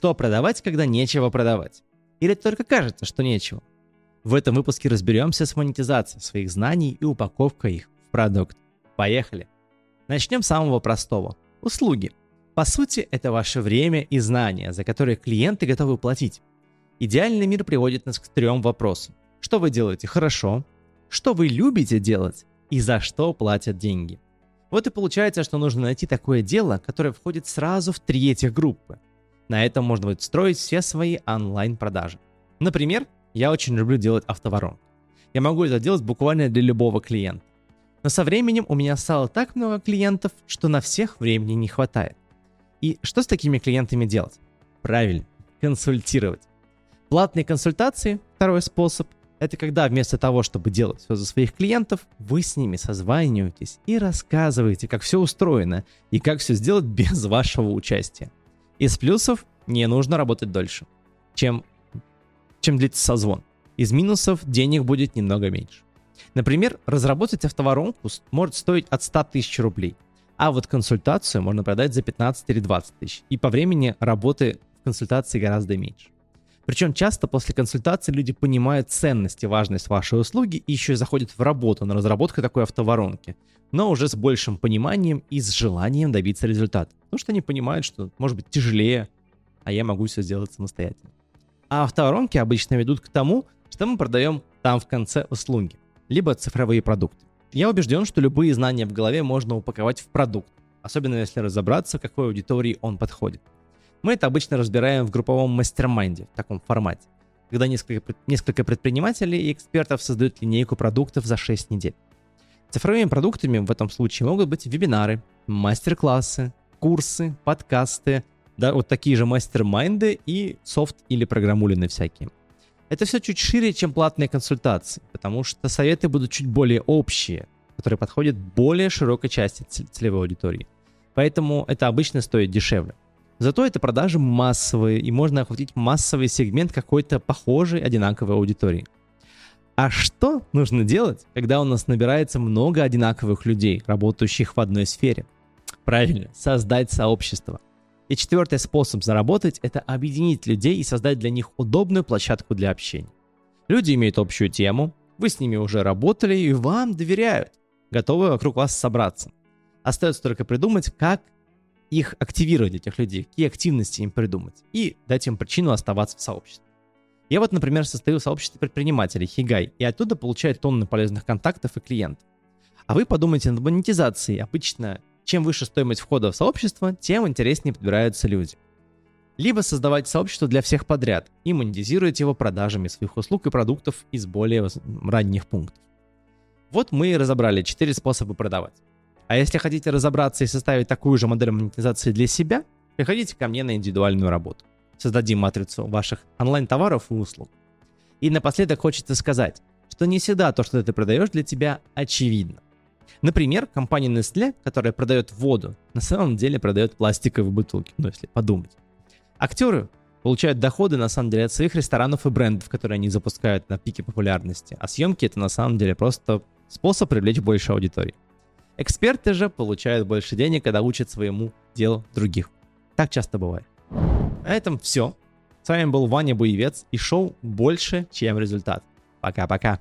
Что продавать, когда нечего продавать? Или только кажется, что нечего? В этом выпуске разберемся с монетизацией своих знаний и упаковкой их в продукт. Поехали! Начнем с самого простого. Услуги. По сути, это ваше время и знания, за которые клиенты готовы платить. Идеальный мир приводит нас к трем вопросам. Что вы делаете хорошо? Что вы любите делать? И за что платят деньги? Вот и получается, что нужно найти такое дело, которое входит сразу в три этих группы. На этом можно будет строить все свои онлайн-продажи. Например, я очень люблю делать автоворон. Я могу это делать буквально для любого клиента. Но со временем у меня стало так много клиентов, что на всех времени не хватает. И что с такими клиентами делать? Правильно, консультировать. Платные консультации, второй способ, это когда вместо того, чтобы делать все за своих клиентов, вы с ними созваниваетесь и рассказываете, как все устроено и как все сделать без вашего участия. Из плюсов не нужно работать дольше, чем, чем длится созвон. Из минусов денег будет немного меньше. Например, разработать автоворонку может стоить от 100 тысяч рублей, а вот консультацию можно продать за 15 или 20 тысяч. И по времени работы в консультации гораздо меньше. Причем часто после консультации люди понимают ценность и важность вашей услуги и еще и заходят в работу на разработку такой автоворонки, но уже с большим пониманием и с желанием добиться результата. Потому что они понимают, что может быть тяжелее, а я могу все сделать самостоятельно. А автоворонки обычно ведут к тому, что мы продаем там в конце услуги, либо цифровые продукты. Я убежден, что любые знания в голове можно упаковать в продукт, особенно если разобраться, какой аудитории он подходит. Мы это обычно разбираем в групповом mastermind е, в таком формате, когда несколько, несколько предпринимателей и экспертов создают линейку продуктов за 6 недель. Цифровыми продуктами в этом случае могут быть вебинары, мастер-классы, курсы, подкасты, да, вот такие же мастер-майнды и софт или программулины всякие. Это все чуть шире, чем платные консультации, потому что советы будут чуть более общие, которые подходят более широкой части целевой аудитории. Поэтому это обычно стоит дешевле. Зато это продажи массовые, и можно охватить массовый сегмент какой-то похожей, одинаковой аудитории. А что нужно делать, когда у нас набирается много одинаковых людей, работающих в одной сфере? Правильно, создать сообщество. И четвертый способ заработать – это объединить людей и создать для них удобную площадку для общения. Люди имеют общую тему, вы с ними уже работали и вам доверяют, готовы вокруг вас собраться. Остается только придумать, как их активировать, этих людей, какие активности им придумать, и дать им причину оставаться в сообществе. Я вот, например, состою в сообществе предпринимателей Хигай, и оттуда получаю тонны полезных контактов и клиентов. А вы подумайте над монетизацией. Обычно, чем выше стоимость входа в сообщество, тем интереснее подбираются люди. Либо создавать сообщество для всех подряд и монетизировать его продажами своих услуг и продуктов из более ранних пунктов. Вот мы и разобрали 4 способа продавать. А если хотите разобраться и составить такую же модель монетизации для себя, приходите ко мне на индивидуальную работу. Создадим матрицу ваших онлайн-товаров и услуг. И напоследок хочется сказать, что не всегда то, что ты продаешь, для тебя очевидно. Например, компания Nestle, которая продает воду, на самом деле продает пластиковые бутылки, ну если подумать. Актеры получают доходы на самом деле от своих ресторанов и брендов, которые они запускают на пике популярности, а съемки это на самом деле просто способ привлечь больше аудитории. Эксперты же получают больше денег, когда учат своему делу других. Так часто бывает. На этом все. С вами был Ваня Буевец и шоу «Больше, чем результат». Пока-пока.